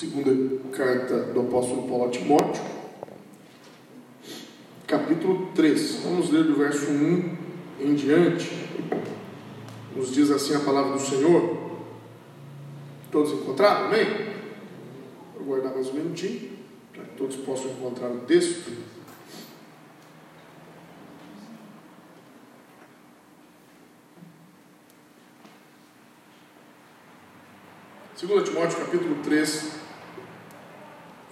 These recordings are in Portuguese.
Segunda carta do apóstolo Paulo a Timóteo, capítulo 3. Vamos ler do verso 1 em diante. Nos diz assim a palavra do Senhor. Todos encontraram? Amém? Vou guardar mais um minutinho, para que todos possam encontrar o texto. 2 Timóteo capítulo 3,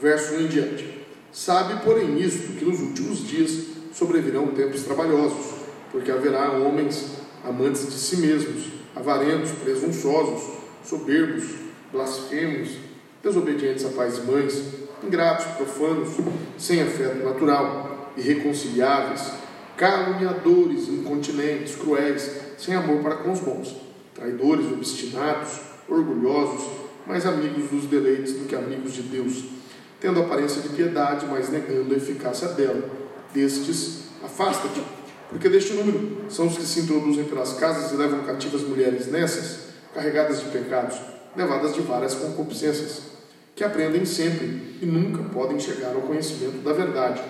verso 1 em diante. Sabe, porém, isto, que nos últimos dias sobrevirão tempos trabalhosos, porque haverá homens amantes de si mesmos, avarentos, presunçosos, soberbos, blasfemos, desobedientes a pais e mães, ingratos, profanos, sem afeto natural, irreconciliáveis, caluniadores, incontinentes, cruéis, sem amor para com os bons, traidores, obstinados, orgulhosos, mais amigos dos deleites do que amigos de Deus, tendo aparência de piedade, mas negando a eficácia dela. Destes, afasta-te, porque deste número são os que se introduzem pelas casas e levam cativas mulheres nessas, carregadas de pecados, levadas de várias concupiscências, que aprendem sempre e nunca podem chegar ao conhecimento da verdade.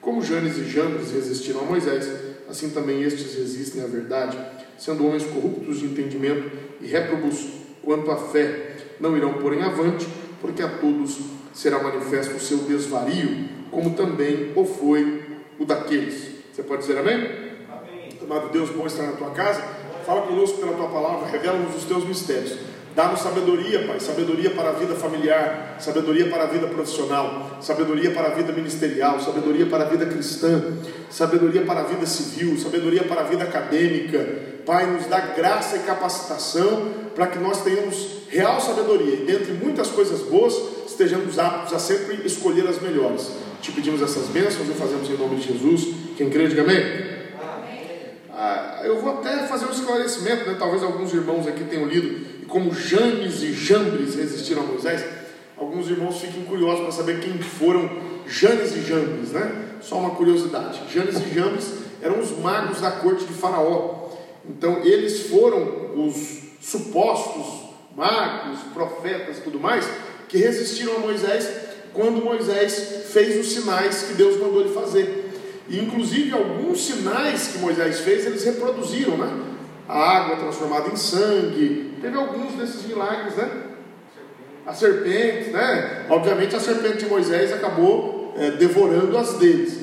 Como Janes e Jambres resistiram a Moisés, assim também estes resistem à verdade, sendo homens corruptos de entendimento e réprobos quanto à fé não irão pôr em avante, porque a todos será manifesto o seu desvario, como também o foi o daqueles. Você pode dizer amém? Amém. Amado Deus, bom estar na tua casa. Fala conosco pela tua palavra, revela-nos os teus mistérios. Dá-nos sabedoria, Pai, sabedoria para a vida familiar, sabedoria para a vida profissional, sabedoria para a vida ministerial, sabedoria para a vida cristã, sabedoria para a vida civil, sabedoria para a vida acadêmica. Pai, nos dá graça e capacitação para que nós tenhamos real sabedoria e, dentre muitas coisas boas, estejamos aptos a sempre escolher as melhores. Te pedimos essas bênçãos e fazemos em nome de Jesus. Quem crê, diga amém. Ah, eu vou até fazer um esclarecimento, né? talvez alguns irmãos aqui tenham lido, e como Janes e Jambres resistiram a Moisés, alguns irmãos fiquem curiosos para saber quem foram Janes e Jambres, né? Só uma curiosidade: Janes e Jambres eram os magos da corte de Faraó. Então, eles foram os supostos magos, profetas e tudo mais, que resistiram a Moisés quando Moisés fez os sinais que Deus mandou ele fazer. E inclusive alguns sinais que Moisés fez, eles reproduziram, né? A água transformada em sangue, teve alguns desses milagres, né? A serpente, né? Obviamente a serpente de Moisés acabou é, devorando as deles,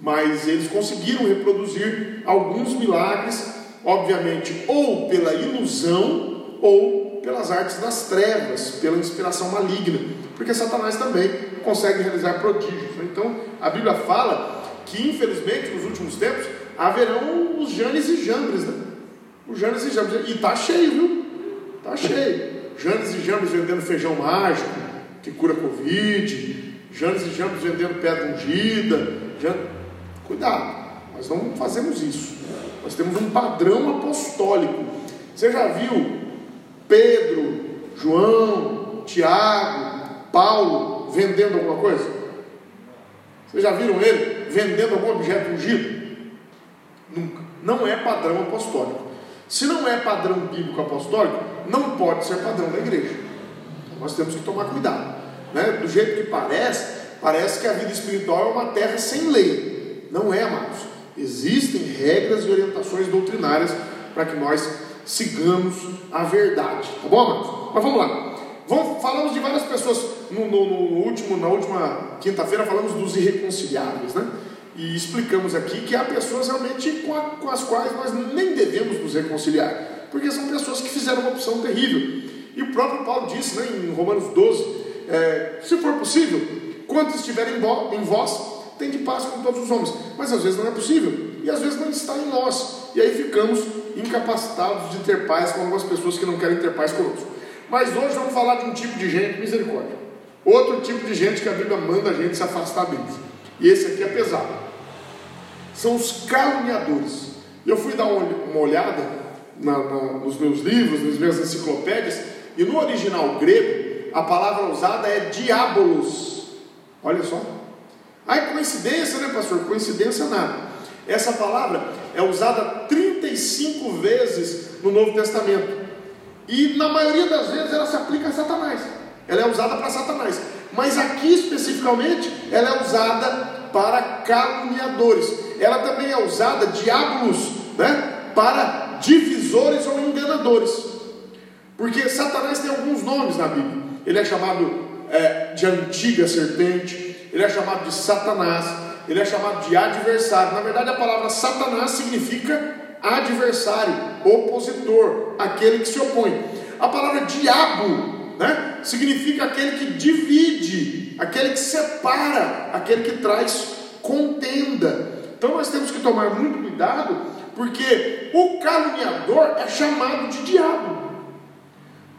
mas eles conseguiram reproduzir alguns milagres, obviamente, ou pela ilusão, ou pelas artes das trevas, pela inspiração maligna, porque Satanás também consegue realizar prodígios. Né? Então, a Bíblia fala que, infelizmente, nos últimos tempos, haverão os Janes e Jambres, né? Os Janes e Jambres, e está cheio, viu? Está cheio. Janes e Jambres vendendo feijão mágico, que cura Covid, Janes e Jambres vendendo pedra ungida. Jan... Cuidado, nós não fazemos isso. Nós temos um padrão apostólico. Você já viu Pedro, João, Tiago, Paulo vendendo alguma coisa? Vocês já viram ele vendendo algum objeto ungido? Nunca. Não é padrão apostólico. Se não é padrão bíblico apostólico, não pode ser padrão da igreja. Então, nós temos que tomar cuidado. Né? Do jeito que parece, parece que a vida espiritual é uma terra sem lei. Não é, amados. Existem regras e orientações doutrinárias para que nós sigamos a verdade. Tá bom? Mas vamos lá. Vamos, falamos de várias pessoas no, no, no último, na última quinta-feira, falamos dos irreconciliáveis, né? E explicamos aqui que há pessoas realmente com, a, com as quais nós nem devemos nos reconciliar, porque são pessoas que fizeram uma opção terrível. E o próprio Paulo disse né, em Romanos 12: é, se for possível, quantos estiverem em vós, tem de paz com todos os homens. Mas às vezes não é possível, e às vezes não está em nós. E aí ficamos incapacitados de ter paz com algumas pessoas que não querem ter paz conosco. Mas hoje vamos falar de um tipo de gente, misericórdia. Outro tipo de gente que a Bíblia manda a gente se afastar deles. E esse aqui é pesado. São os caluniadores. Eu fui dar uma olhada na, na, nos meus livros, nas minhas enciclopédias, e no original grego, a palavra usada é diabolos. Olha só. Aí coincidência, né, pastor? Coincidência nada. Essa palavra é usada 35 vezes no Novo Testamento. E na maioria das vezes ela se aplica a Satanás. ela é usada para Satanás. Mas aqui especificamente, ela é usada para caluniadores. Ela também é usada, diabolos, né? Para divisores ou enganadores. Porque Satanás tem alguns nomes na Bíblia. Ele é chamado é, de antiga serpente, ele é chamado de Satanás, ele é chamado de adversário. Na verdade, a palavra Satanás significa adversário, opositor, aquele que se opõe. A palavra diabo né, significa aquele que divide, aquele que separa, aquele que traz contenda. Então nós temos que tomar muito cuidado, porque o caluniador é chamado de diabo.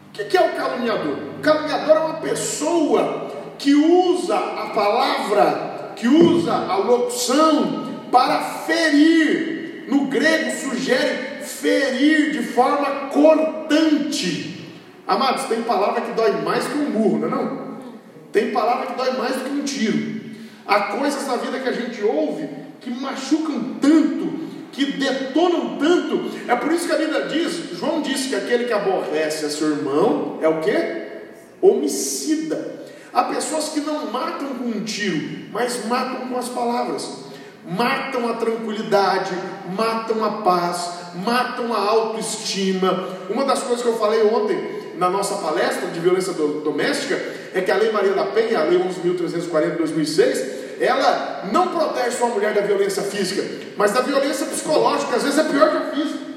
O que é o caluniador? O caluniador é uma pessoa que usa a palavra, que usa a locução para ferir. No grego sugere ferir de forma cortante. Amados, tem palavra que dói mais que um burro, não é não? Tem palavra que dói mais do que um tiro. Há coisas na vida que a gente ouve que machucam tanto, que detonam tanto. É por isso que a Bíblia diz, João disse que aquele que aborrece a seu irmão é o que? Homicida. Há pessoas que não matam com um tiro, mas matam com as palavras. Matam a tranquilidade, matam a paz, matam a autoestima. Uma das coisas que eu falei ontem na nossa palestra de violência doméstica é que a Lei Maria da Penha, a Lei 11.340 de 2006, ela não protege sua mulher da violência física, mas da violência psicológica, às vezes é pior que a física.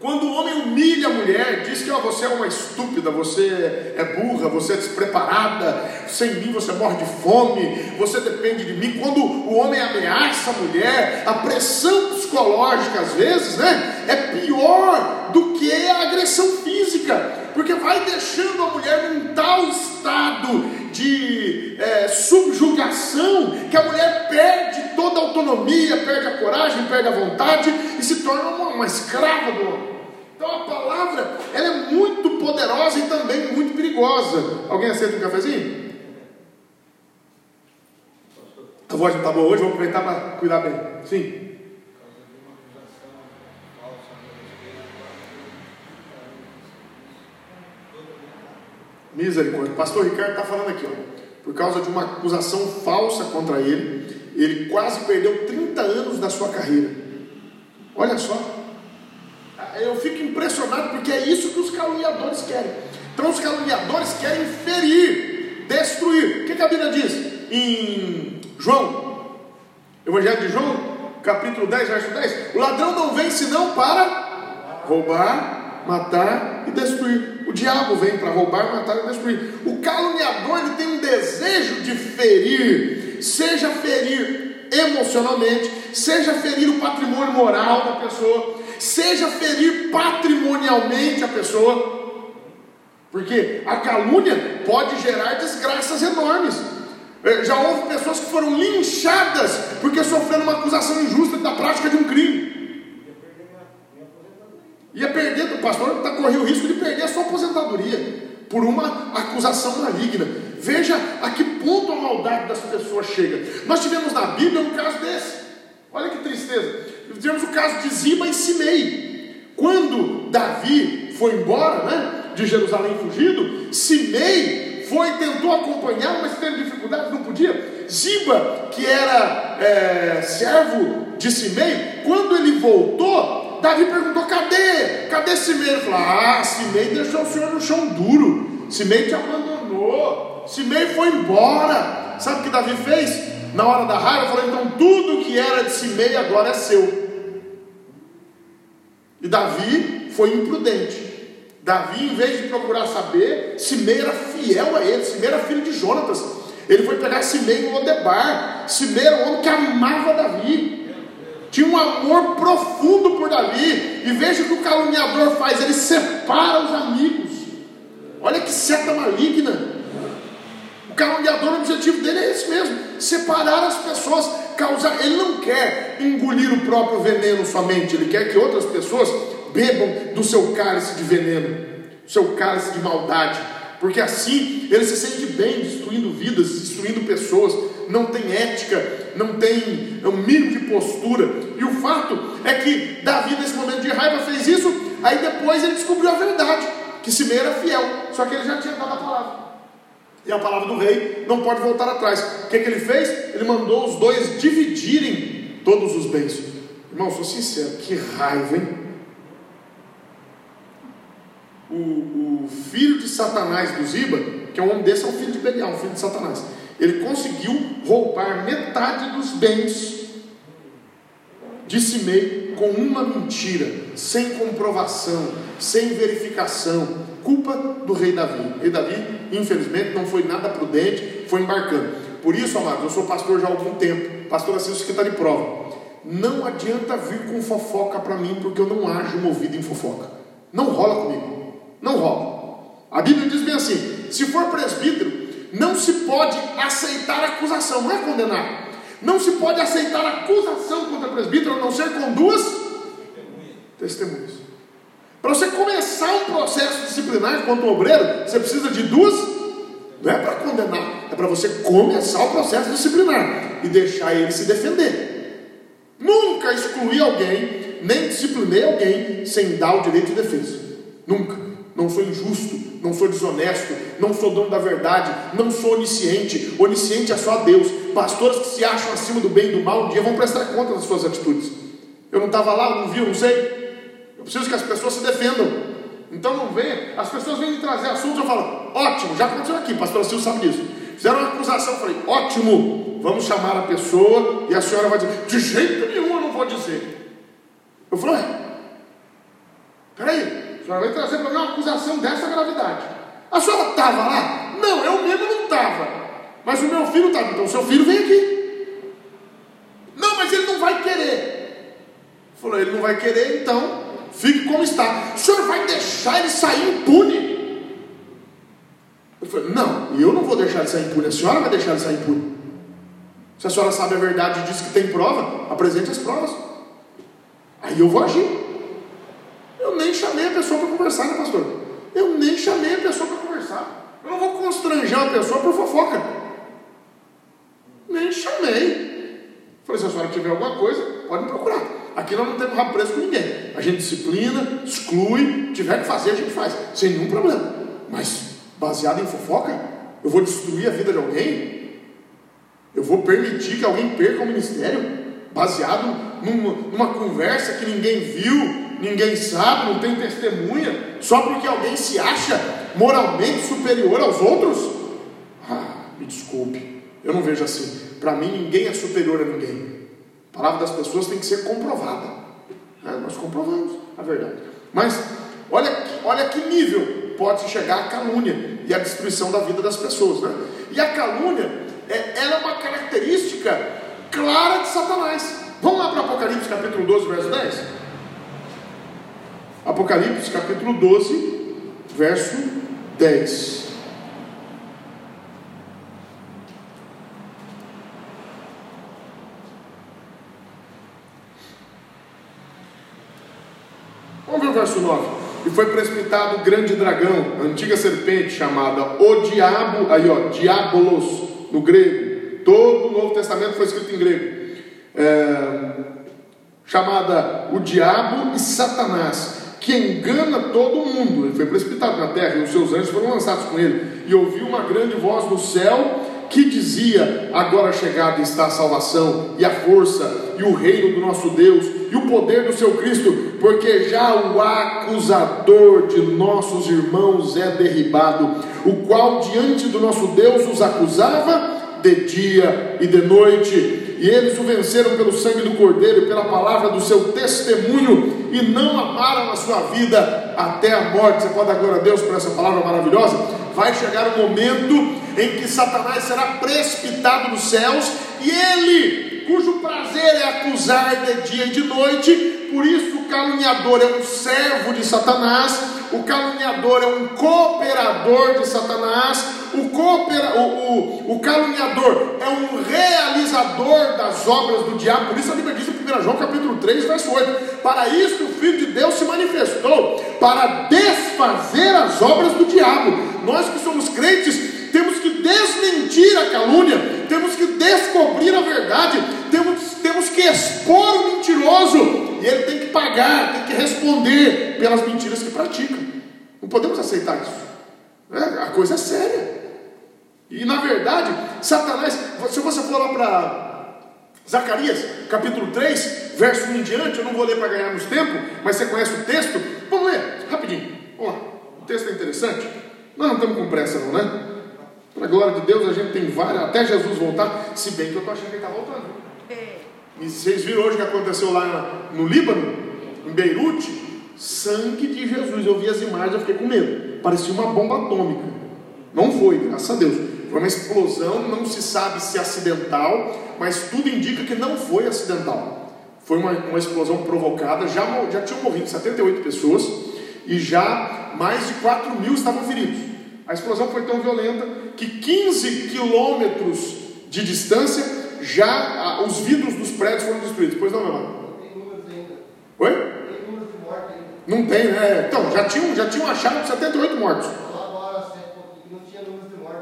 Quando o homem humilha a mulher, diz que você é uma estúpida, você é burra, você é despreparada, sem mim você morre de fome, você depende de mim. Quando o homem ameaça a mulher, a pressão psicológica às vezes né, é pior do que a agressão física, porque vai deixando a mulher num tal estado de é, subjugação que a mulher perde toda a autonomia, perde a coragem, perde a vontade e se torna uma, uma escrava do homem. Então a palavra ela é muito poderosa e também muito perigosa. Alguém aceita um cafezinho? A voz não está boa hoje, vou aproveitar para cuidar bem. Sim. Misericórdia. Pastor Ricardo está falando aqui, ó. Por causa de uma acusação falsa contra ele, ele quase perdeu 30 anos da sua carreira. Olha só. Eu fico impressionado porque é isso que os caluniadores querem. Então os caluniadores querem ferir, destruir. O que, que a Bíblia diz? Em João, Evangelho de João, capítulo 10, verso 10: O ladrão não vem senão para roubar, matar e destruir. O diabo vem para roubar, matar e destruir. O caluniador ele tem um desejo de ferir, seja ferir emocionalmente, seja ferir o patrimônio moral da pessoa, seja ferir patrimonialmente a pessoa. Porque a calúnia pode gerar desgraças enormes. É, já houve pessoas que foram linchadas porque sofreram uma acusação injusta da prática de um crime. Ia perder, o pastor está correndo o risco de perder a sua aposentadoria por uma acusação maligna. Veja a que ponto a maldade das pessoas chega. Nós tivemos na Bíblia um caso desse. Olha que tristeza. Tivemos o caso de Ziba e Simei. Quando Davi foi embora né, de Jerusalém fugido, Simei foi, tentou acompanhar, mas teve dificuldade, não podia. Ziba, que era é, servo de Simei, quando ele voltou, Davi perguntou: cadê? Cadê Simei? Ele falou: ah, Simei deixou o senhor no chão duro. Simei te abandonou. Simei foi embora. Sabe o que Davi fez? Na hora da raiva, falou: então tudo que era de Simei agora é seu. E Davi foi imprudente. Davi, em vez de procurar saber, Simei era fiel a ele. Simei era filho de Jonatas. Ele foi pegar Simei no Lodebar. Simei era um homem que amava Davi tinha um amor profundo por Davi. E veja o que o caluniador faz: ele separa os amigos. Olha que seta maligna. Caluniador, o objetivo dele é esse mesmo: separar as pessoas, causar. Ele não quer engolir o próprio veneno somente, ele quer que outras pessoas bebam do seu cálice de veneno, do seu cálice de maldade, porque assim ele se sente bem destruindo vidas, destruindo pessoas, não tem ética, não tem um mínimo de postura. E o fato é que Davi, nesse momento de raiva, fez isso, aí depois ele descobriu a verdade, que Simei era fiel, só que ele já tinha dado a palavra. E a palavra do rei não pode voltar atrás. O que, que ele fez? Ele mandou os dois dividirem todos os bens. Irmão, sou sincero, que raiva, hein? O, o filho de Satanás do Ziba, que é um homem desse, é um filho de Belial, um filho de Satanás. Ele conseguiu roubar metade dos bens de Simei com uma mentira, sem comprovação, sem verificação. Culpa do rei Davi. O rei Davi, infelizmente, não foi nada prudente, foi embarcando. Por isso, amados, eu sou pastor já há algum tempo, pastor assim, que está de prova. Não adianta vir com fofoca para mim, porque eu não ajo movido em fofoca. Não rola comigo. Não rola. A Bíblia diz bem assim: se for presbítero, não se pode aceitar acusação, não é condenar. Não se pode aceitar acusação contra presbítero a não ser com duas testemunhas. Para você começar um processo disciplinar contra um obreiro, você precisa de duas. Não é para condenar, é para você começar o processo disciplinar e deixar ele se defender. Nunca excluí alguém, nem disciplinei alguém sem dar o direito de defesa. Nunca não sou injusto, não sou desonesto, não sou dono da verdade, não sou onisciente. Onisciente é só Deus. Pastores que se acham acima do bem e do mal, um dia vão prestar conta das suas atitudes. Eu não estava lá, não vi, não sei. Eu preciso que as pessoas se defendam. Então não vem, as pessoas vêm me trazer assuntos, eu falo, ótimo, já aconteceu aqui, pastor Silvio sabe disso. Fizeram uma acusação, eu falei, ótimo, vamos chamar a pessoa e a senhora vai dizer, de jeito nenhum eu não vou dizer. Eu falei, peraí, senhora vai trazer para mim uma acusação dessa gravidade. A senhora estava lá? Não, eu mesmo não estava. Mas o meu filho estava. Então o seu filho vem aqui. Não, mas ele não vai querer. Falou, ele não vai querer, então fique como está. O senhor vai deixar ele sair impune? Eu falei, não, ele sair impune, a senhora vai deixar ele sair impune. Se a senhora sabe a verdade e diz que tem prova, apresente as provas. Aí eu vou agir. Eu nem chamei a pessoa para conversar, né, pastor? Eu nem chamei a pessoa para conversar. Eu não vou constranger uma pessoa por fofoca. Nem chamei. Falei, se a senhora tiver alguma coisa, pode me procurar. Aqui nós não temos rabo preso com ninguém. A gente disciplina, exclui, tiver que fazer, a gente faz, sem nenhum problema. Mas, baseado em fofoca, eu vou destruir a vida de alguém? Eu vou permitir que alguém perca o ministério? Baseado numa, numa conversa que ninguém viu, ninguém sabe, não tem testemunha, só porque alguém se acha moralmente superior aos outros? Ah, me desculpe, eu não vejo assim. Para mim, ninguém é superior a ninguém. A palavra das pessoas tem que ser comprovada. É, nós comprovamos a verdade. Mas olha, olha que nível pode chegar a calúnia e a destruição da vida das pessoas. Né? E a calúnia é, ela é uma característica clara de Satanás. Vamos lá para Apocalipse capítulo 12, verso 10? Apocalipse capítulo 12, verso 10. Vamos ver o verso 9. E foi precipitado o grande dragão, a antiga serpente chamada o diabo, aí ó, diabolos no grego. Todo o Novo Testamento foi escrito em grego. É, chamada o diabo e Satanás que engana todo mundo. Ele foi precipitado na terra e os seus anjos foram lançados com ele. E ouviu uma grande voz do céu que dizia: Agora chegada está a salvação e a força e o reino do nosso Deus e o poder do seu Cristo, porque já o acusador de nossos irmãos é derribado, o qual diante do nosso Deus os acusava de dia e de noite e eles o venceram pelo sangue do Cordeiro e pela palavra do seu testemunho, e não amaram a sua vida até a morte. Você pode dar glória a Deus por essa palavra maravilhosa? Vai chegar o momento em que Satanás será precipitado nos céus, e ele, cujo prazer é acusar de dia e de noite, por isso o caluniador é um servo de Satanás, o caluniador é um cooperador de Satanás, o, coopera, o, o, o caluniador é um realizador das obras do diabo. Por isso a Bíblia diz em 1 João capítulo 3, verso 8: Para isso o Filho de Deus se manifestou, para desfazer as obras do diabo. Nós que somos crentes, temos que desmentir a calúnia, temos que descobrir a verdade, temos, temos que expor o mentiroso, e ele tem que pagar, tem que responder pelas mentiras que pratica. Não podemos aceitar isso. É, a coisa é séria. E na verdade, Satanás, se você for lá para Zacarias, capítulo 3, verso 1 em diante, eu não vou ler para ganharmos tempo, mas você conhece o texto, vamos ler, rapidinho. Vamos lá, o texto é interessante. Nós não estamos com pressa, não, né? Para a glória de Deus, a gente tem várias, até Jesus voltar, se bem que eu estou achando que ele está voltando. É. E vocês viram hoje o que aconteceu lá no Líbano, em Beirute? Sangue de Jesus. Eu vi as imagens, eu fiquei com medo. Parecia uma bomba atômica. Não foi, graças a Deus. Foi uma explosão, não se sabe se acidental, mas tudo indica que não foi acidental. Foi uma, uma explosão provocada, já, já tinham morrido 78 pessoas e já mais de 4 mil estavam feridos. A explosão foi tão violenta que 15 quilômetros de distância já os vidros dos prédios foram destruídos. Pois não, meu irmão? Oi? Não tem, né? Então, já tinham, já tinham achado 78 mortos.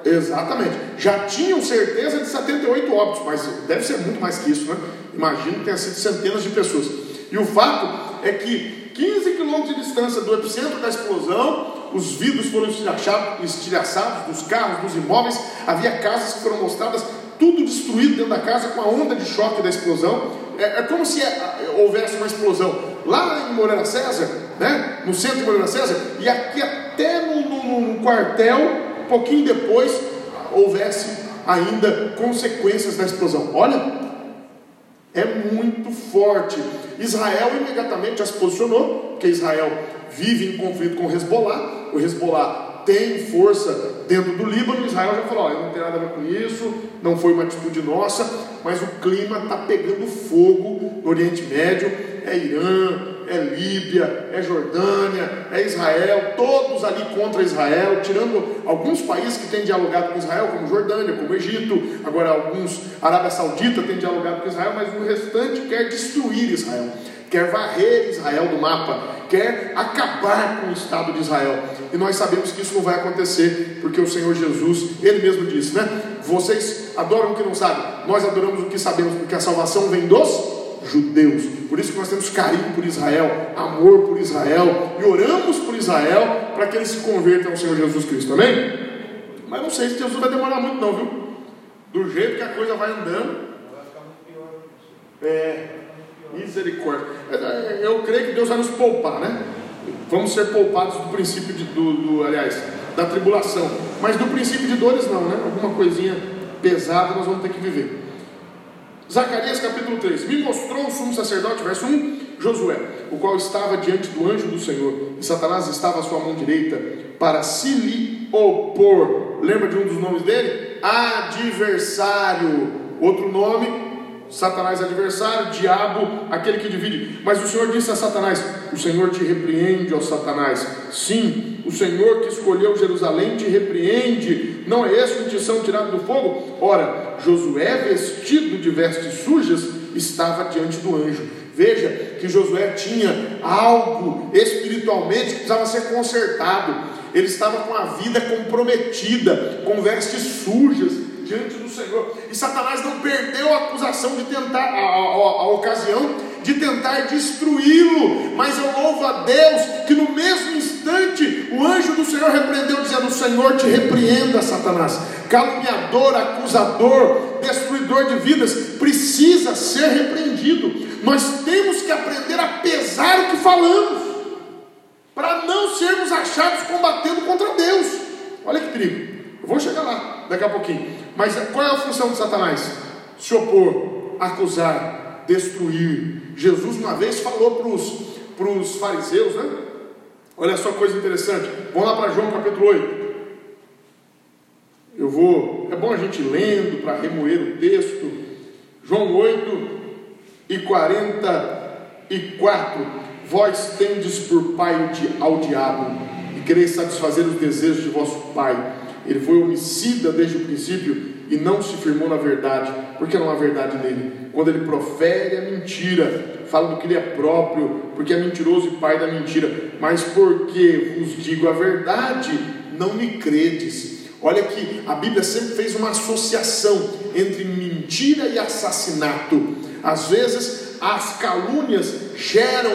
Exatamente. Já tinham certeza de 78 óbitos, mas deve ser muito mais que isso, né? Imagino que tenha sido centenas de pessoas. E o fato é que 15 quilômetros de distância do epicentro da explosão, os vidros foram estilhaçados dos carros, dos imóveis, havia casas que foram mostradas, tudo destruído dentro da casa com a onda de choque da explosão. É, é como se é, houvesse uma explosão lá em Moreira César, né? no centro de Moreira César, e aqui até no, no, no quartel, um pouquinho depois, houvesse ainda consequências da explosão. Olha, é muito forte. Israel imediatamente já se posicionou, porque Israel vive em conflito com o Hezbollah. O Hezbollah tem força dentro do Líbano. Israel já falou: eu não tenho nada a ver com isso, não foi uma atitude nossa, mas o clima está pegando fogo no Oriente Médio. É Irã, é Líbia, é Jordânia, é Israel, todos ali contra Israel, tirando alguns países que têm dialogado com Israel, como Jordânia, como Egito, agora alguns, Arábia Saudita tem dialogado com Israel, mas o restante quer destruir Israel, quer varrer Israel do mapa, quer acabar com o Estado de Israel. E nós sabemos que isso não vai acontecer, porque o Senhor Jesus, Ele mesmo disse, né? Vocês adoram o que não sabem, nós adoramos o que sabemos, porque a salvação vem dos judeus. Por isso que nós temos carinho por Israel, amor por Israel e oramos por Israel para que eles se convertam ao Senhor Jesus Cristo. Amém? Mas não sei se Jesus vai demorar muito não, viu? Do jeito que a coisa vai andando. É, misericórdia. É, eu creio que Deus vai nos poupar, né? Vamos ser poupados do princípio de, do, do, aliás, da tribulação. Mas do princípio de dores não, né? Alguma coisinha pesada nós vamos ter que viver. Zacarias capítulo 3: Me mostrou o sumo sacerdote, verso 1, Josué, o qual estava diante do anjo do Senhor, e Satanás estava à sua mão direita para se lhe opor. Lembra de um dos nomes dele? Adversário. Outro nome, Satanás adversário, diabo, aquele que divide. Mas o Senhor disse a Satanás: O Senhor te repreende, ó Satanás. Sim, o Senhor que escolheu Jerusalém te repreende. Não é esse o tição tirado do fogo? Ora, Josué, vestido de vestes sujas, estava diante do anjo. Veja que Josué tinha algo espiritualmente que precisava ser consertado. Ele estava com a vida comprometida, com vestes sujas diante do Senhor. E Satanás não perdeu a acusação de tentar, a, a, a ocasião de tentar destruí-lo, mas eu louvo a Deus que no mesmo instante o anjo do Senhor repreendeu, dizendo: O Senhor te repreenda, Satanás, caluniador, acusador, destruidor de vidas, precisa ser repreendido. Nós temos que aprender a pesar o que falamos, para não sermos achados combatendo contra Deus. Olha que perigo. Eu vou chegar lá daqui a pouquinho. Mas qual é a função de Satanás? Se opor, acusar, destruir. Jesus uma vez falou para os fariseus, né? Olha só coisa interessante. Vamos lá para João capítulo 8. Eu vou. É bom a gente lendo para remoer o texto. João 8 e 44. Vós tendes por pai ao diabo e quereis satisfazer os desejos de vosso pai ele foi homicida desde o princípio e não se firmou na verdade, porque não há verdade nele. Quando ele profere a mentira, fala do que ele é próprio, porque é mentiroso e pai da mentira. Mas porque vos digo a verdade, não me credes. Olha que a Bíblia sempre fez uma associação entre mentira e assassinato. Às vezes as calúnias geram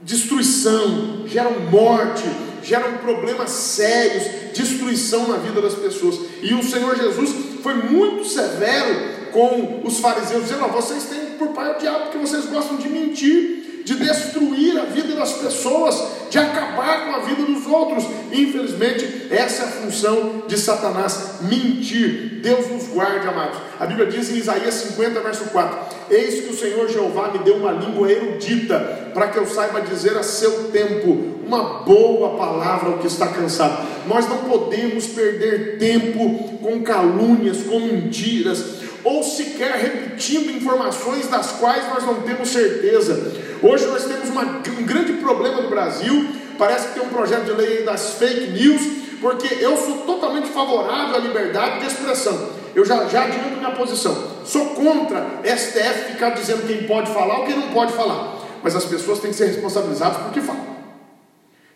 destruição, geram morte, geram problemas sérios, destruição na vida das pessoas. E o Senhor Jesus foi muito severo com os fariseus, dizendo: vocês têm por pai o diabo, porque vocês gostam de mentir de destruir a vida das pessoas, de acabar com a vida dos outros. Infelizmente, essa é a função de Satanás: mentir. Deus nos guarde, amados. A Bíblia diz em Isaías 50, verso 4: Eis que o Senhor Jeová me deu uma língua erudita, para que eu saiba dizer a seu tempo uma boa palavra ao que está cansado. Nós não podemos perder tempo com calúnias, com mentiras ou sequer repetindo informações das quais nós não temos certeza. Hoje nós temos uma, um grande problema no Brasil, parece que tem um projeto de lei das fake news, porque eu sou totalmente favorável à liberdade de expressão. Eu já, já adianto minha posição. Sou contra STF ficar dizendo quem pode falar ou quem não pode falar. Mas as pessoas têm que ser responsabilizadas por que falam.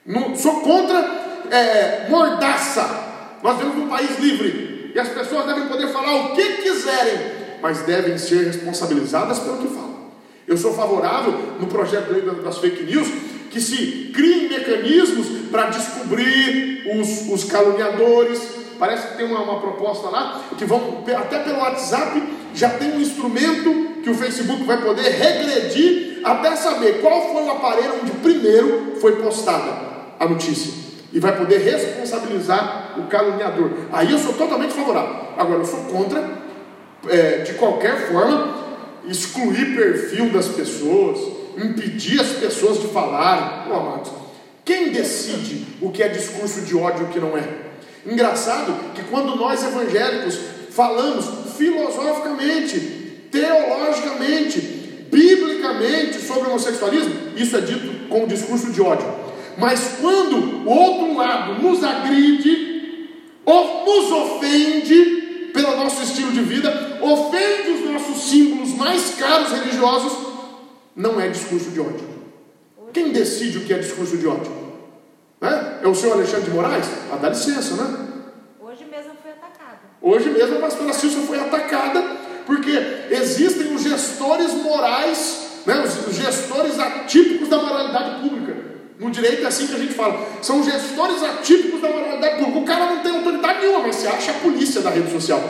Não, sou contra é, mordaça. Nós vivemos num país livre e as pessoas devem poder falar o que quiserem, mas devem ser responsabilizadas pelo que falam. Eu sou favorável no projeto das fake news que se criem mecanismos para descobrir os, os, caluniadores. Parece que tem uma, uma, proposta lá que vão até pelo WhatsApp já tem um instrumento que o Facebook vai poder regredir até saber qual foi o aparelho onde primeiro foi postada a notícia e vai poder responsabilizar o caluniador. Aí eu sou totalmente favorável. Agora, eu sou contra, é, de qualquer forma, excluir perfil das pessoas, impedir as pessoas de falarem. Pô, amados, quem decide o que é discurso de ódio e o que não é? Engraçado que quando nós evangélicos falamos filosoficamente, teologicamente, biblicamente sobre homossexualismo, isso é dito como discurso de ódio. Mas quando o outro lado nos agride, ou nos ofende mais caros religiosos, não é discurso de ódio. Quem decide o que é discurso de ódio? É, é o senhor Alexandre de Moraes? Ah, dá licença, né? Hoje mesmo foi atacada. Hoje mesmo a pastora Silvia foi atacada, porque existem os gestores morais, né, os gestores atípicos da moralidade pública. No direito é assim que a gente fala. São gestores atípicos da moralidade pública. O cara não tem autoridade nenhuma, mas você acha a polícia da rede social.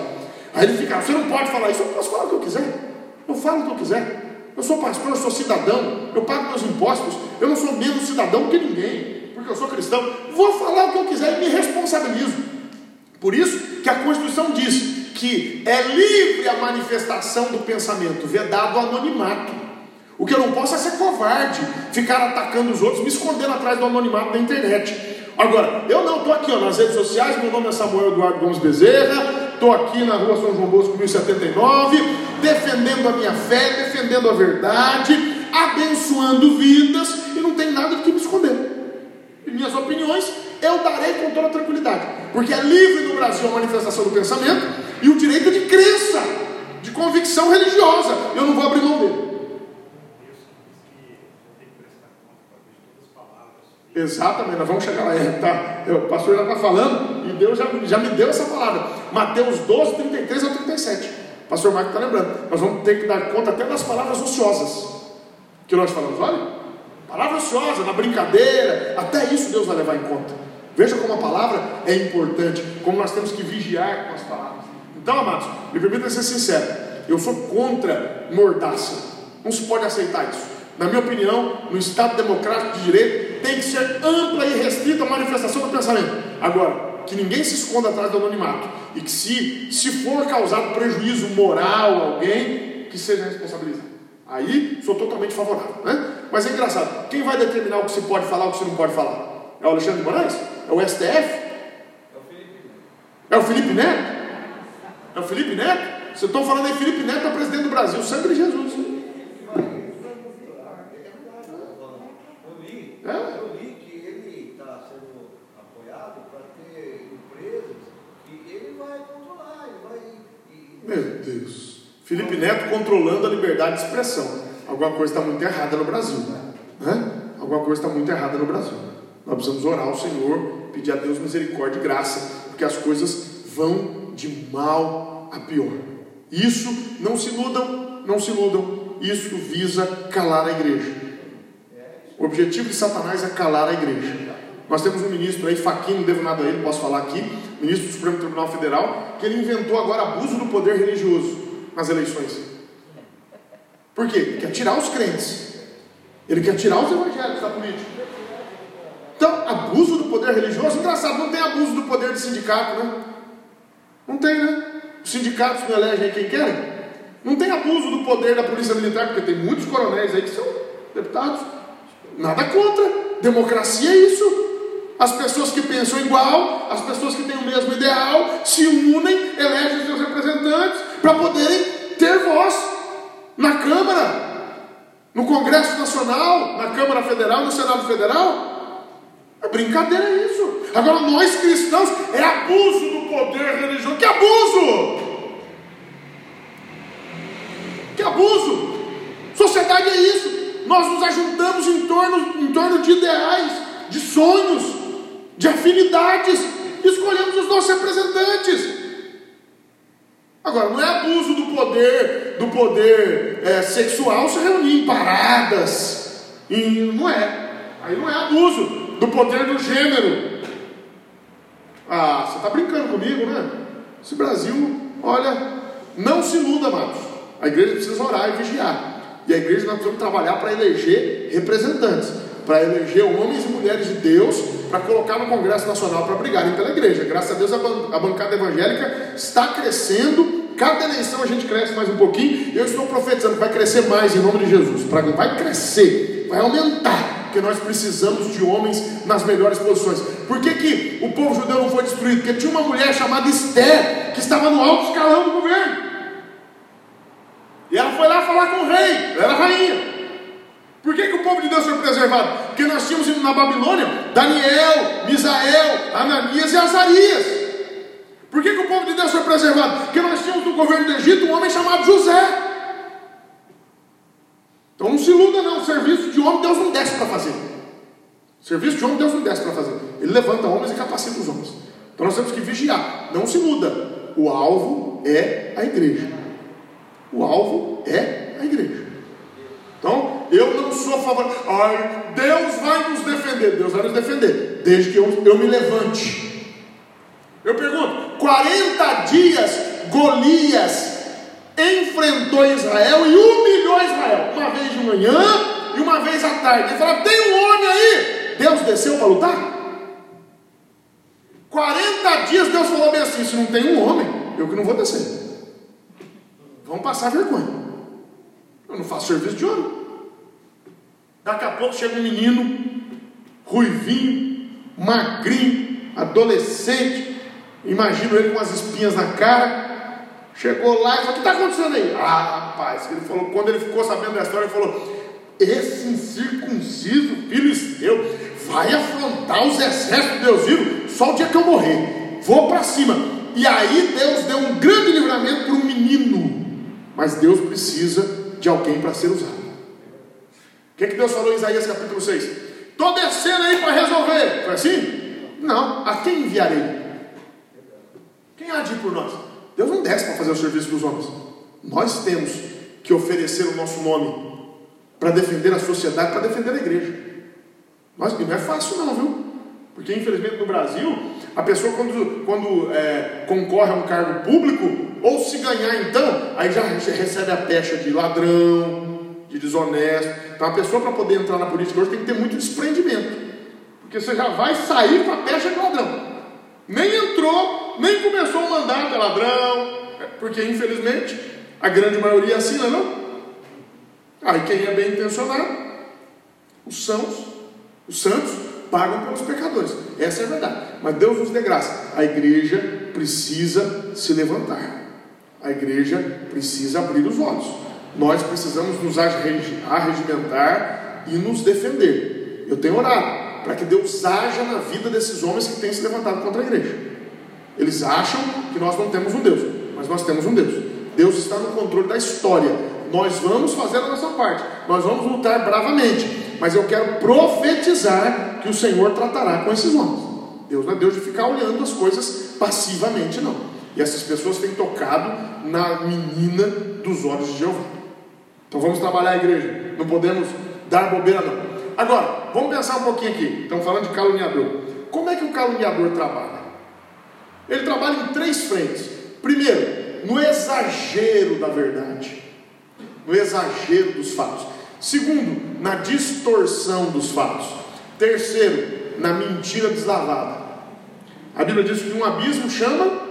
Aí ele fica, você não pode falar isso, eu posso falar o que eu quiser. Eu falo o que eu quiser. Eu sou pastor, eu sou cidadão, eu pago meus impostos, eu não sou menos cidadão que ninguém, porque eu sou cristão. Vou falar o que eu quiser e me responsabilizo. Por isso que a Constituição diz que é livre a manifestação do pensamento, vedado o anonimato. O que eu não posso é ser covarde, ficar atacando os outros, me escondendo atrás do anonimato da internet. Agora, eu não estou aqui ó, nas redes sociais, meu nome é Samuel Eduardo Gomes Bezerra, estou aqui na rua São João Bosco 1079, defendendo a minha fé, defendendo a verdade, abençoando vidas e não tem nada de que me esconder. Minhas opiniões eu darei com toda tranquilidade, porque é livre no Brasil a manifestação do pensamento e o direito de crença, de convicção religiosa. Eu não vou abrir mão dele. Exatamente, nós vamos chegar lá. É, tá, o pastor já está falando e Deus já, já me deu essa palavra. Mateus 12, 33 ao 37. O pastor Marco está lembrando. Nós vamos ter que dar conta até das palavras ociosas que nós falamos. Olha, palavra ociosa, na brincadeira, até isso Deus vai levar em conta. Veja como a palavra é importante, como nós temos que vigiar com as palavras. Então, amados, me permita ser sincero, eu sou contra mordaça. Não se pode aceitar isso. Na minha opinião, no Estado democrático de direito, tem que ser ampla e restrita a manifestação do pensamento. Agora, que ninguém se esconda atrás do anonimato. E que se, se for causado prejuízo moral a alguém, que seja responsabilizado. Aí sou totalmente favorável. Né? Mas é engraçado, quem vai determinar o que se pode falar e o que se não pode falar? É o Alexandre de Moraes? É o STF? É o Felipe Neto? É o Felipe Neto? Você está falando aí, Felipe Neto é presidente do Brasil, sempre Jesus. É? Eu li que ele está sendo apoiado para ter empresas que ele vai controlar, ele vai. Meu Deus. Felipe Neto controlando a liberdade de expressão. Alguma coisa está muito errada no Brasil. Né? Alguma coisa está muito errada no Brasil. Nós precisamos orar ao Senhor, pedir a Deus misericórdia e graça, porque as coisas vão de mal a pior. Isso, não se iludam, não se iludam, isso visa calar a igreja. O objetivo de Satanás é calar a igreja. Nós temos um ministro aí, Faquinho, não devo nada a ele, posso falar aqui, ministro do Supremo Tribunal Federal, que ele inventou agora abuso do poder religioso nas eleições. Por quê? Ele quer tirar os crentes. Ele quer tirar os evangélicos da política. Então, abuso do poder religioso, engraçado, não tem abuso do poder de sindicato, né? Não tem, né? Os sindicatos não elegem quem querem. Não tem abuso do poder da polícia militar, porque tem muitos coronéis aí que são deputados. Nada contra. Democracia é isso. As pessoas que pensam igual, as pessoas que têm o mesmo ideal, se unem, elegem seus representantes para poderem ter voz na Câmara, no Congresso Nacional, na Câmara Federal, no Senado Federal. É brincadeira isso. Agora, nós cristãos, é abuso do poder religioso. Que abuso! Que abuso! Sociedade é isso. Nós nos ajuntamos em torno, em torno de ideais, de sonhos, de afinidades. Escolhemos os nossos representantes. Agora, não é abuso do poder, do poder é, sexual se reunir em paradas. E não é. Aí não é abuso do poder do gênero. Ah, você está brincando comigo, né? Esse Brasil, olha, não se iluda, amados. A igreja precisa orar e vigiar. E a igreja nós precisamos trabalhar para eleger representantes, para eleger homens e mulheres de Deus, para colocar no Congresso Nacional para brigarem pela igreja. Graças a Deus a, ban a bancada evangélica está crescendo. Cada eleição a gente cresce mais um pouquinho. Eu estou profetizando vai crescer mais em nome de Jesus. Vai crescer, vai aumentar porque nós precisamos de homens nas melhores posições. Por que, que o povo judeu não foi destruído? Porque tinha uma mulher chamada Esther, que estava no alto escalão do governo. E ela foi lá falar com o rei, ela era rainha. Por que, que o povo de Deus foi preservado? Porque nós tínhamos na Babilônia Daniel, Misael, Ananias e Azarias. Por que, que o povo de Deus foi preservado? Porque nós tínhamos no governo do Egito um homem chamado José. Então não se iluda não, serviço de homem Deus não desce para fazer. Serviço de homem Deus não desce para fazer. Ele levanta homens e capacita os homens. Então nós temos que vigiar. Não se iluda. O alvo é a igreja. O alvo é a igreja. Então, eu não sou favor. Ai, Deus vai nos defender. Deus vai nos defender, desde que eu, eu me levante. Eu pergunto: 40 dias Golias enfrentou Israel e humilhou Israel. Uma vez de manhã e uma vez à tarde. Ele falou: tem um homem aí. Deus desceu para lutar? 40 dias Deus falou bem assim: se não tem um homem, eu que não vou descer vão passar vergonha. Eu não faço serviço de homem. Daqui a pouco chega um menino, ruivinho, magrinho, adolescente, imagino ele com as espinhas na cara. Chegou lá e falou: O que está acontecendo aí? Ah, rapaz, ele falou, quando ele ficou sabendo da história, ele falou: Esse incircunciso filisteu vai afrontar os exércitos de Deus vivo só o dia que eu morrer. Vou para cima. E aí Deus deu um grande livramento para um menino mas Deus precisa de alguém para ser usado. O que, é que Deus falou em Isaías capítulo 6? Estou descendo aí para resolver. Foi assim? Não. A quem enviarei? Quem há de ir por nós? Deus não desce para fazer o serviço dos homens. Nós temos que oferecer o nosso nome para defender a sociedade, para defender a igreja. Nós, não é fácil não, viu? Porque infelizmente no Brasil, a pessoa quando, quando é, concorre a um cargo público, ou se ganhar então, aí já recebe a pecha de ladrão, de desonesto. Então a pessoa para poder entrar na política hoje tem que ter muito desprendimento. Porque você já vai sair com a pecha de ladrão. Nem entrou, nem começou o mandato é ladrão. Porque infelizmente a grande maioria é assim, não é não? Aí quem é bem intencionado, os sãos, os santos, pagam pelos pecadores. Essa é a verdade. Mas Deus nos dê graça. A igreja precisa se levantar. A igreja precisa abrir os olhos. Nós precisamos nos arregimentar e nos defender. Eu tenho orado para que Deus haja na vida desses homens que têm se levantado contra a igreja. Eles acham que nós não temos um Deus, mas nós temos um Deus. Deus está no controle da história. Nós vamos fazer a nossa parte. Nós vamos lutar bravamente mas eu quero profetizar que o Senhor tratará com esses homens. Deus não é Deus de ficar olhando as coisas passivamente, não. E essas pessoas têm tocado na menina dos olhos de Jeová. Então vamos trabalhar a igreja. Não podemos dar bobeira, não. Agora, vamos pensar um pouquinho aqui. Estamos falando de caluniador. Como é que o caluniador trabalha? Ele trabalha em três frentes. Primeiro, no exagero da verdade, no exagero dos fatos. Segundo, na distorção dos fatos. Terceiro, na mentira deslavada. A Bíblia diz que um abismo chama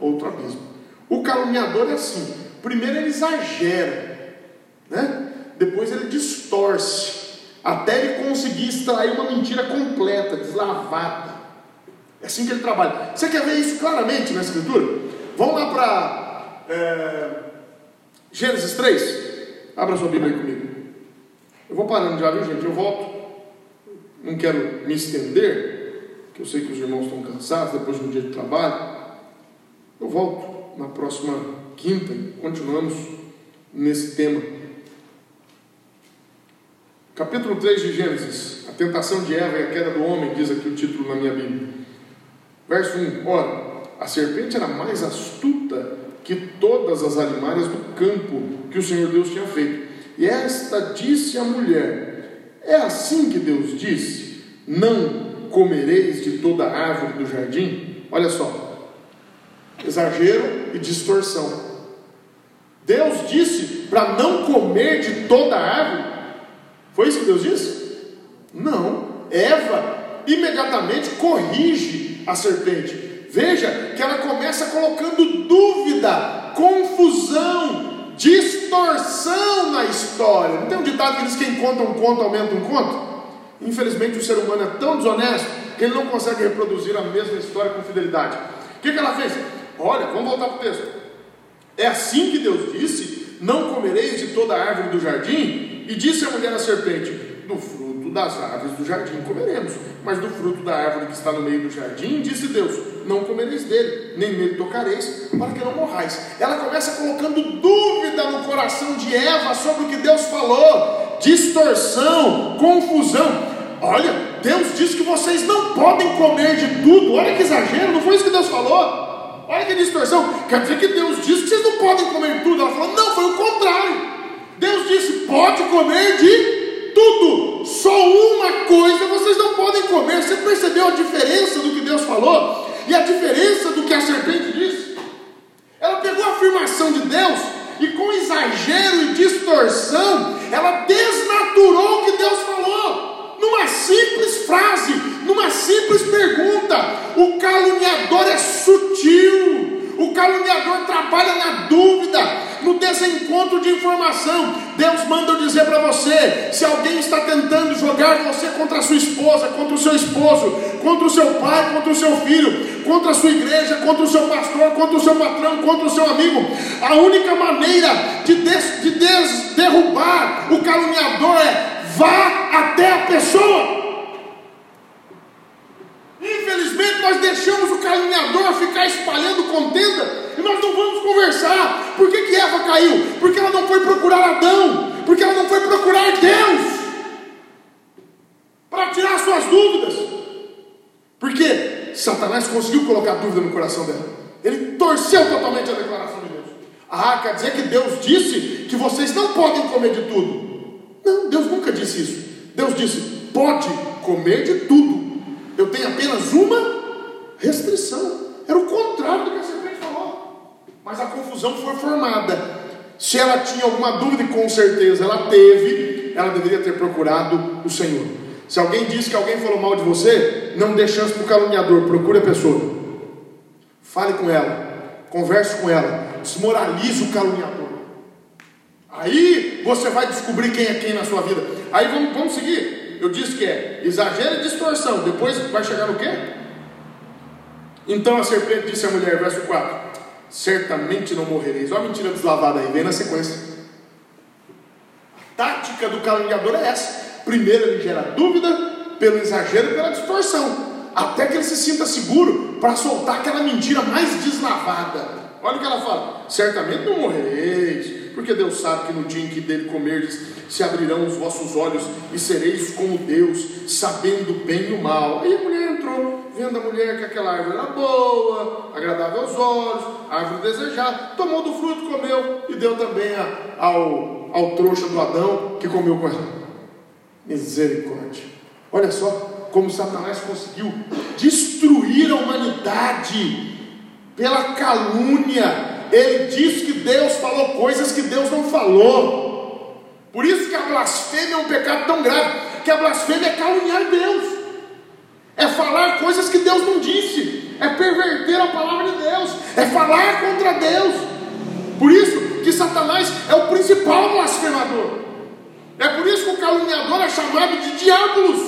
outro abismo. O caluniador é assim: primeiro ele exagera, né? depois ele distorce, até ele conseguir extrair uma mentira completa, deslavada. É assim que ele trabalha. Você quer ver isso claramente na Escritura? Vamos lá para é, Gênesis 3. Abra sua Bíblia aí comigo. Eu vou parando já, viu gente? Eu volto. Não quero me estender, porque eu sei que os irmãos estão cansados depois do dia de trabalho. Eu volto na próxima quinta, continuamos nesse tema. Capítulo 3 de Gênesis, a tentação de Eva e a queda do homem, diz aqui o título na minha Bíblia. Verso 1: Ora, a serpente era mais astuta que todas as animais do campo que o Senhor Deus tinha feito. E esta disse à mulher: É assim que Deus disse: Não comereis de toda árvore do jardim? Olha só, exagero e distorção. Deus disse para não comer de toda a árvore? Foi isso que Deus disse? Não. Eva imediatamente corrige a serpente. Veja que ela começa colocando dúvida, confusão, distorção na história. Não tem um ditado que diz que quem conta um conto aumenta um conto? Infelizmente o ser humano é tão desonesto que ele não consegue reproduzir a mesma história com fidelidade. O que, que ela fez? Olha, vamos voltar para o texto. É assim que Deus disse: Não comereis de toda a árvore do jardim? E disse a mulher à serpente: Do fruto das árvores do jardim comeremos, mas do fruto da árvore que está no meio do jardim, disse Deus: não comereis dele, nem nele tocareis, para que não morrais. Ela começa colocando dúvida no coração de Eva sobre o que Deus falou, distorção, confusão. Olha, Deus disse que vocês não podem comer de tudo. Olha que exagero, não foi isso que Deus falou? Distorção. Quer dizer que Deus disse que vocês não podem comer tudo. Ela falou, não, foi o contrário. Deus disse, pode comer de tudo. Só uma coisa vocês não podem comer. Você percebeu a diferença do que Deus falou? E a diferença do que a serpente disse? Ela pegou a afirmação de Deus e com exagero e distorção, ela desnaturou o que Deus falou. Numa simples frase, numa simples pergunta. O caluniador é sutil. O caluniador trabalha na dúvida, no desencontro de informação. Deus manda eu dizer para você: se alguém está tentando jogar você contra a sua esposa, contra o seu esposo, contra o seu pai, contra o seu filho, contra a sua igreja, contra o seu pastor, contra o seu patrão, contra o seu amigo, a única maneira de, des, de des, derrubar o caluniador é vá até a pessoa. Infelizmente, nós deixamos o caluniador ficar espalhando contenda e nós não vamos conversar. Por que, que Eva caiu? Porque ela não foi procurar Adão, porque ela não foi procurar Deus para tirar suas dúvidas. Porque Satanás conseguiu colocar dúvida no coração dela. Ele torceu totalmente a declaração de Deus. Ah, quer dizer que Deus disse que vocês não podem comer de tudo. Não, Deus nunca disse isso. Deus disse: pode comer de tudo eu tenho apenas uma restrição. Era o contrário do que a serpente falou. Mas a confusão foi formada. Se ela tinha alguma dúvida, e com certeza ela teve, ela deveria ter procurado o Senhor. Se alguém disse que alguém falou mal de você, não dê chance para o caluniador, procure a pessoa. Fale com ela, converse com ela, desmoralize o caluniador. Aí você vai descobrir quem é quem na sua vida. Aí vamos, vamos seguir eu disse que é exagero e distorção. Depois vai chegar no quê? Então a serpente disse à mulher, verso 4: Certamente não morrereis. Olha a mentira deslavada aí, vem na sequência. A tática do caluniador é essa: primeiro ele gera dúvida pelo exagero e pela distorção, até que ele se sinta seguro para soltar aquela mentira mais deslavada. Olha o que ela fala: certamente não morrereis, porque Deus sabe que no dia em que dele comerdes, se abrirão os vossos olhos e sereis como Deus, sabendo bem e o mal. Aí a mulher entrou, vendo a mulher que aquela árvore era boa, agradável aos olhos, árvore desejada, tomou do fruto, comeu e deu também a, ao, ao trouxa do Adão que comeu com ela. Misericórdia. Olha só como Satanás conseguiu destruir a humanidade pela calúnia. Ele diz que Deus falou coisas que Deus não falou. Por isso que a blasfêmia é um pecado tão grave, que a blasfêmia é caluniar Deus. É falar coisas que Deus não disse, é perverter a palavra de Deus, é falar contra Deus. Por isso que Satanás é o principal blasfemador. É por isso que o caluniador é chamado de diabos,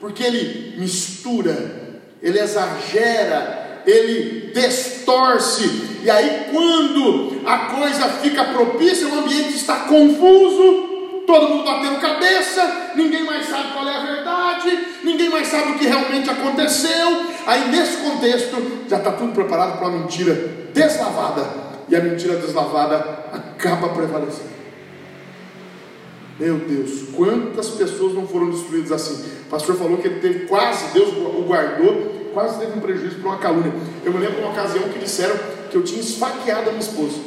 porque ele mistura, ele exagera, ele distorce, e aí quando a coisa fica propícia, o ambiente está confuso, todo mundo batendo cabeça, ninguém mais sabe qual é a verdade, ninguém mais sabe o que realmente aconteceu. Aí nesse contexto já está tudo preparado para uma mentira deslavada, e a mentira deslavada acaba prevalecendo. Meu Deus, quantas pessoas não foram destruídas assim? O pastor falou que ele teve quase, Deus o guardou, quase teve um prejuízo por uma calúnia. Eu me lembro de uma ocasião que disseram que eu tinha esfaqueado a minha esposa.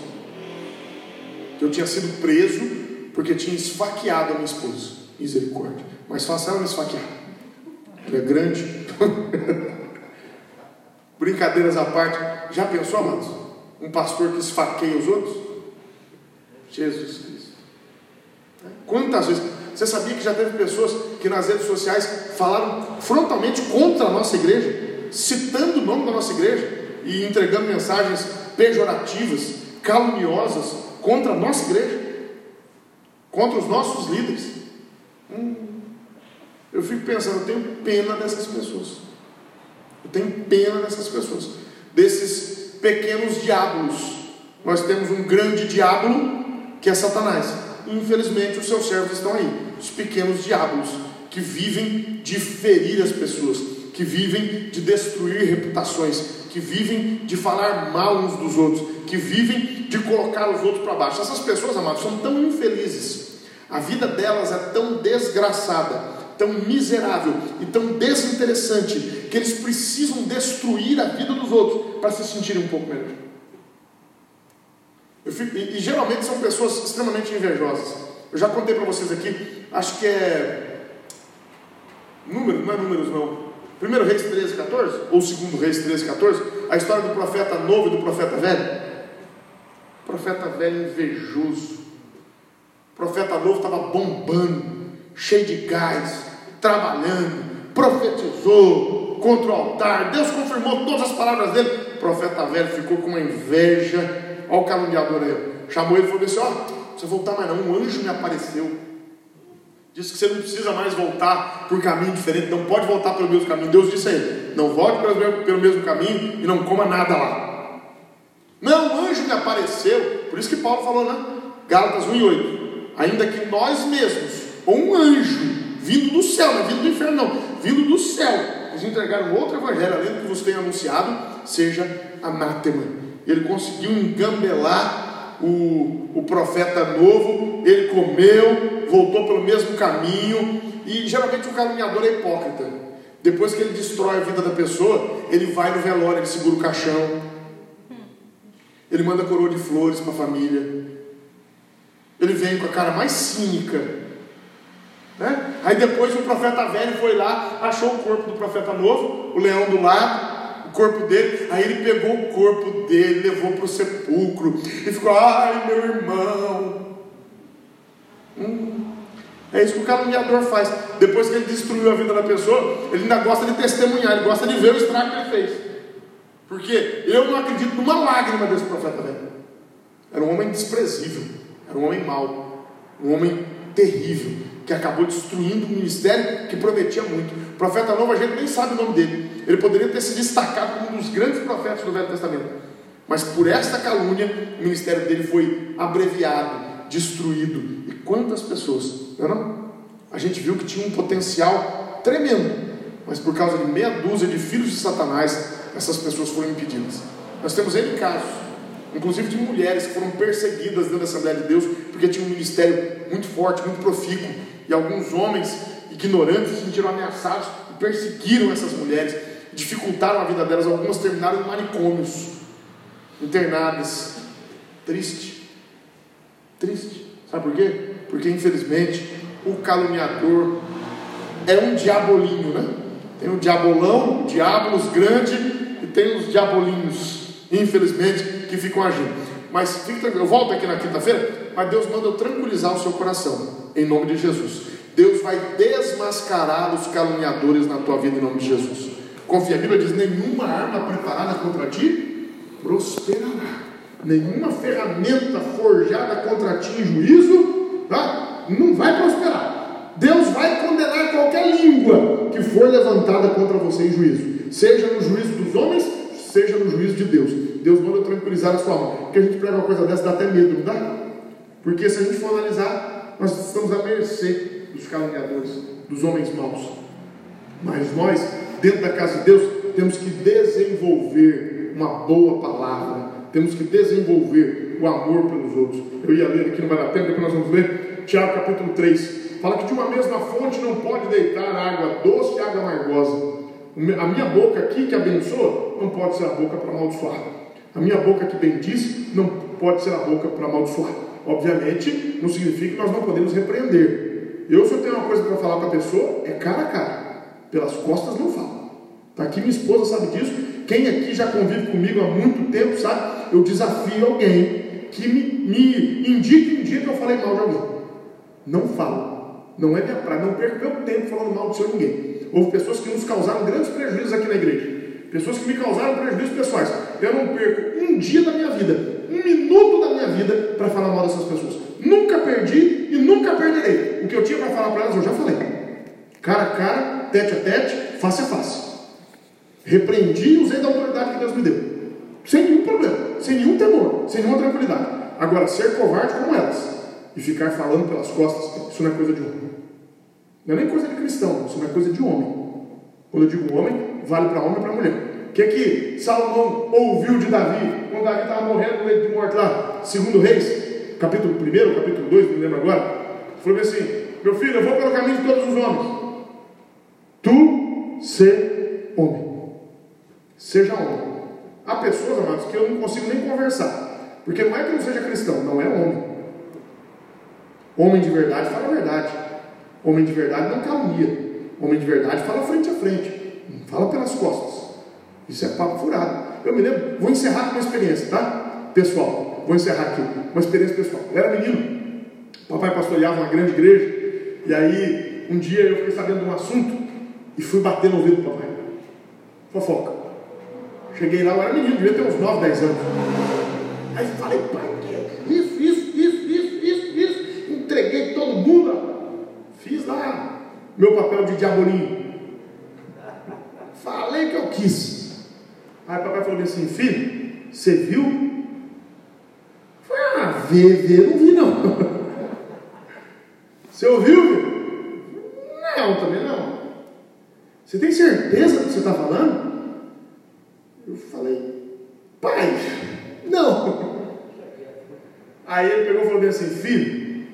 Que eu tinha sido preso porque tinha esfaqueado a minha esposa. Misericórdia. Mas faça ela me esfaquear. Ela é grande. Brincadeiras à parte. Já pensou, amados? Um pastor que esfaqueia os outros? Jesus Cristo. Quantas vezes? Você sabia que já teve pessoas que nas redes sociais falaram frontalmente contra a nossa igreja, citando o nome da nossa igreja e entregando mensagens pejorativas, caluniosas contra a nossa igreja, contra os nossos líderes? Hum, eu fico pensando, eu tenho pena dessas pessoas. Eu tenho pena dessas pessoas, desses pequenos diabos. Nós temos um grande diabo que é Satanás infelizmente os seus servos estão aí, os pequenos diabos, que vivem de ferir as pessoas, que vivem de destruir reputações, que vivem de falar mal uns dos outros, que vivem de colocar os outros para baixo. Essas pessoas, amados, são tão infelizes, a vida delas é tão desgraçada, tão miserável e tão desinteressante, que eles precisam destruir a vida dos outros para se sentirem um pouco melhor. Fico, e, e, geralmente são pessoas extremamente invejosas. Eu já contei para vocês aqui, acho que é. Número, não é números não. Primeiro Reis 13, 14, ou segundo Reis 13, 14, a história do profeta novo e do profeta velho. O profeta velho invejoso. O profeta novo estava bombando, cheio de gás, trabalhando, profetizou contra o altar. Deus confirmou todas as palavras dele. O profeta velho ficou com uma inveja Olha o caluniador aí. Chamou ele e falou assim: Ó, oh, você voltar mais não, um anjo me apareceu. Disse que você não precisa mais voltar por caminho diferente, não pode voltar pelo mesmo caminho. Deus disse a ele: Não volte pelo mesmo, caminho e não coma nada lá. Não, um anjo me apareceu. Por isso que Paulo falou, né? Gálatas 1 e 8. Ainda que nós mesmos, ou um anjo, vindo do céu, não é vindo do inferno, não, vindo do céu, nos entregaram outro evangelho, além do que vos tenho anunciado, seja anátema ele conseguiu engambelar o, o profeta novo, ele comeu, voltou pelo mesmo caminho, e geralmente o caluniador é hipócrita. Depois que ele destrói a vida da pessoa, ele vai no velório, ele segura o caixão, ele manda coroa de flores para a família, ele vem com a cara mais cínica. Né? Aí depois o profeta velho foi lá, achou o corpo do profeta novo, o leão do lado, corpo dele. Aí ele pegou o corpo dele, levou para o sepulcro e ficou: ai, meu irmão. Hum. É isso que o caluniador faz. Depois que ele destruiu a vida da pessoa, ele ainda gosta de testemunhar, ele gosta de ver o estrago que ele fez. Porque eu não acredito numa lágrima desse profeta velho. Era um homem desprezível, era um homem mau, um homem terrível, que acabou destruindo um ministério que prometia muito. O profeta novo, a gente nem sabe o nome dele. Ele poderia ter se destacado como um dos grandes profetas do Velho Testamento. Mas por esta calúnia, o ministério dele foi abreviado, destruído. E quantas pessoas, não, é não? A gente viu que tinha um potencial tremendo, mas por causa de meia dúzia de filhos de Satanás, essas pessoas foram impedidas. Nós temos N casos, inclusive de mulheres que foram perseguidas dentro da Assembleia de Deus, porque tinham um ministério muito forte, muito profícuo, e alguns homens ignorantes se sentiram ameaçados e perseguiram essas mulheres dificultaram a vida delas, algumas terminaram em manicômios, internadas. Triste. Triste. Sabe por quê? Porque infelizmente o caluniador é um diabolinho, né? Tem o diabolão, o diabolos grande e tem os diabolinhos, infelizmente, que ficam agindo. Mas eu volto aqui na quinta-feira, mas Deus manda eu tranquilizar o seu coração, em nome de Jesus. Deus vai desmascarar os caluniadores na tua vida em nome de Jesus. Confia, a Bíblia diz: nenhuma arma preparada contra ti prosperará. Nenhuma ferramenta forjada contra ti em juízo tá? não vai prosperar. Deus vai condenar qualquer língua que for levantada contra você em juízo, seja no juízo dos homens, seja no juízo de Deus. Deus manda tranquilizar a sua alma. Porque a gente prega uma coisa dessa, dá até medo, não dá? Porque se a gente for analisar, nós estamos à mercê dos caluniadores, dos homens maus. Mas nós, dentro da casa de Deus, temos que desenvolver uma boa palavra, temos que desenvolver o amor pelos outros. Eu ia ler aqui, não vai dar tempo, depois nós vamos ler Tiago capítulo 3. Fala que de uma mesma fonte não pode deitar água doce e água amargosa. A minha boca aqui que abençoa não pode ser a boca para amaldiçoar. A minha boca que bendiz não pode ser a boca para amaldiçoar. Obviamente, não significa que nós não podemos repreender. Eu, se eu tenho uma coisa para falar para a pessoa, é cara a cara. Pelas costas não falo. Está aqui minha esposa sabe disso. Quem aqui já convive comigo há muito tempo sabe, eu desafio alguém que me, me indique um dia que eu falei mal de alguém. Não falo. Não é minha praia, não perco meu tempo falando mal do seu ninguém. Houve pessoas que nos causaram grandes prejuízos aqui na igreja. Pessoas que me causaram prejuízos pessoais. Eu não perco um dia da minha vida, um minuto da minha vida para falar mal dessas pessoas. Nunca perdi e nunca perderei. O que eu tinha para falar para elas eu já falei. Cara a cara, tete a tete, face a face. Repreendi e usei da autoridade que Deus me deu. Sem nenhum problema, sem nenhum temor, sem nenhuma tranquilidade. Agora, ser covarde como elas e ficar falando pelas costas, isso não é coisa de homem. Não é nem coisa de cristão, isso não é coisa de homem. Quando eu digo homem, vale para homem e para mulher. O que é que Salomão ouviu de Davi quando Davi estava morrendo no leito de morte lá? Segundo Reis, capítulo 1, capítulo 2, não me lembro agora. Falou assim: Meu filho, eu vou pelo caminho de todos os homens. Tu ser homem. Seja homem. Há pessoas, amados, que eu não consigo nem conversar. Porque não é que não seja cristão, não é homem. Homem de verdade fala a verdade. Homem de verdade não calunia. Homem de verdade fala frente a frente. Não fala pelas costas. Isso é papo furado. Eu me lembro, vou encerrar com uma experiência, tá? Pessoal, vou encerrar aqui. Uma experiência pessoal. Eu era menino, papai pastoreava uma grande igreja, e aí um dia eu fiquei sabendo de um assunto e fui bater no ouvido do papai. Fofoca. Cheguei lá, eu era menino, devia ter uns 9, 10 anos. Aí falei, pai, isso, isso, isso, isso, isso, isso. Entreguei todo mundo. Fiz lá meu papel de diabolinho. Falei que eu quis. Aí papai falou assim, filho, você viu? Ver, ver, não vi não. Você ouviu? Não, também não. Você tem certeza do que você está falando? Eu falei, pai, não. Aí ele pegou e falou assim, filho,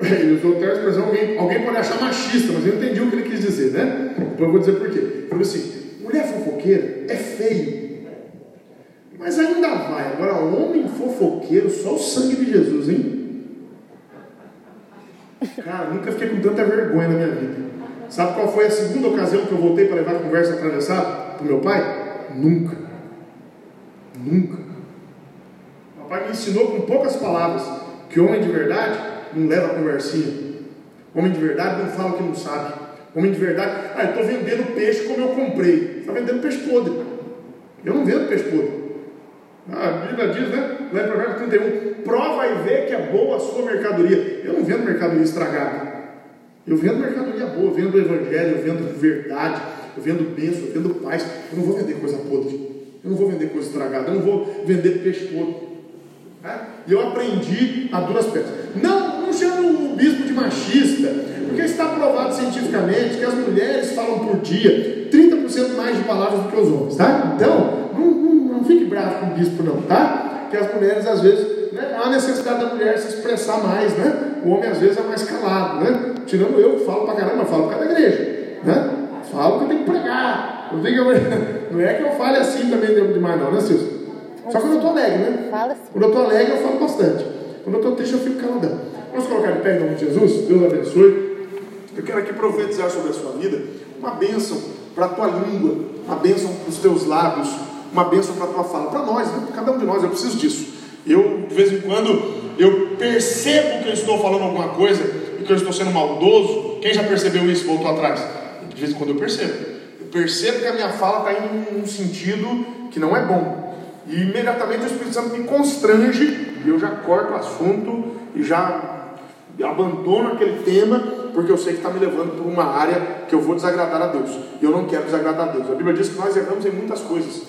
ele usou até a expressão, alguém, alguém pode achar machista, mas eu entendi o que ele quis dizer, né? Depois eu vou dizer por quê. Ele falou assim, mulher fofoqueira é feio, mas ainda vai. Agora, homem fofoqueiro, só o sangue de Jesus, hein? Cara, nunca fiquei com tanta vergonha na minha vida. Sabe qual foi a segunda ocasião que eu voltei para levar a conversa atravessada para o meu pai? Nunca. Nunca. O papai me ensinou com poucas palavras que homem de verdade não leva a conversinha. Homem de verdade não fala o que não sabe. Homem de verdade, ah, eu estou vendendo peixe como eu comprei. Está vendendo peixe podre. Eu não vendo peixe podre. A Bíblia diz, né? Lá em Provérbios 31, prova e vê que é boa a sua mercadoria. Eu não vendo mercadoria estragada. Eu vendo mercadoria boa, eu vendo o evangelho, eu vendo verdade, eu vendo bênção, eu vendo paz. Eu não vou vender coisa podre. Eu não vou vender coisa estragada. Eu não vou vender peixe podre. É? E eu aprendi a duras pedras. Não, não chama o bispo de machista, porque está provado cientificamente que as mulheres falam por dia 30% mais de palavras do que os homens, tá? Então, não, não, não fique bravo com o bispo, não, tá? Que as mulheres, às vezes, né, há necessidade da mulher se expressar mais, né? O homem, às vezes, é mais calado, né? Tirando eu, que falo pra caramba, falo por causa da igreja, né? Falo que eu tenho que pregar. Tenho que... Não é que eu fale assim também demais, não, né, Silvio? Só quando eu estou alegre, né? Fala. Quando eu estou alegre, eu falo bastante. Quando eu estou triste, eu fico caladão. Vamos colocar de pé em nome de Jesus? Deus abençoe. Eu quero aqui profetizar sobre a sua vida uma bênção para a tua língua, uma bênção para os teus lábios, uma bênção para a tua fala. Para nós, né? cada um de nós, eu preciso disso. Eu, de vez em quando, eu percebo que eu estou falando alguma coisa e que eu estou sendo maldoso. Quem já percebeu isso? Voltou atrás. De vez em quando eu percebo. Eu percebo que a minha fala está indo num sentido que não é bom. E imediatamente o Espírito Santo me constrange e eu já corto o assunto e já abandono aquele tema, porque eu sei que está me levando para uma área que eu vou desagradar a Deus. E eu não quero desagradar a Deus. A Bíblia diz que nós erramos em muitas coisas.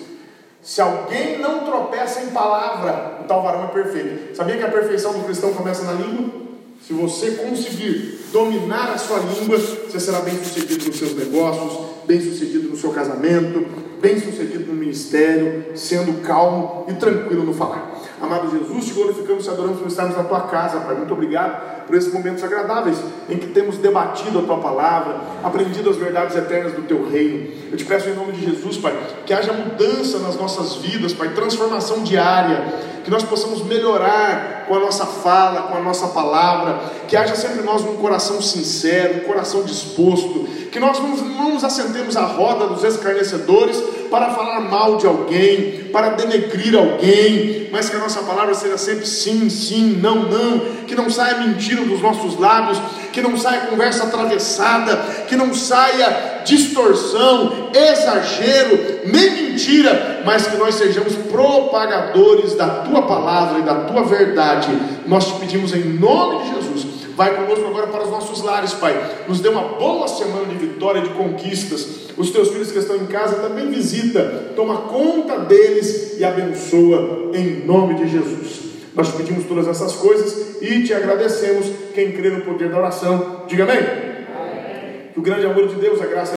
Se alguém não tropeça em palavra, o tal varão é perfeito. Sabia que a perfeição do cristão começa na língua? Se você conseguir dominar a sua língua, você será bem sucedido nos seus negócios, bem sucedido no seu casamento, bem sucedido no ministério, sendo calmo e tranquilo no falar. Amado Jesus, te glorificamos e adoramos por estarmos na tua casa, Pai. Muito obrigado por esses momentos agradáveis em que temos debatido a tua palavra, aprendido as verdades eternas do teu reino. Eu te peço em nome de Jesus, Pai, que haja mudança nas nossas vidas, Pai, transformação diária, que nós possamos melhorar com a nossa fala, com a nossa palavra, que haja sempre em nós um coração sincero, um coração disposto, que nós não, nos assentemos à roda dos escarnecedores para falar mal de alguém, para denegrir alguém, mas que a nossa palavra seja sempre sim, sim, não, não, que não saia mentira dos nossos lábios, que não saia conversa atravessada, que não saia distorção, exagero, nem mentira, mas que nós sejamos propagadores da tua palavra e da tua verdade. Nós te pedimos em nome de Jesus. Vai conosco agora para os nossos lares, Pai. Nos dê uma boa semana de vitória, de conquistas. Os teus filhos que estão em casa também visita, toma conta deles e abençoa em nome de Jesus. Nós te pedimos todas essas coisas e te agradecemos. Quem crê no poder da oração, diga amém. amém. Que o grande amor de Deus, a graça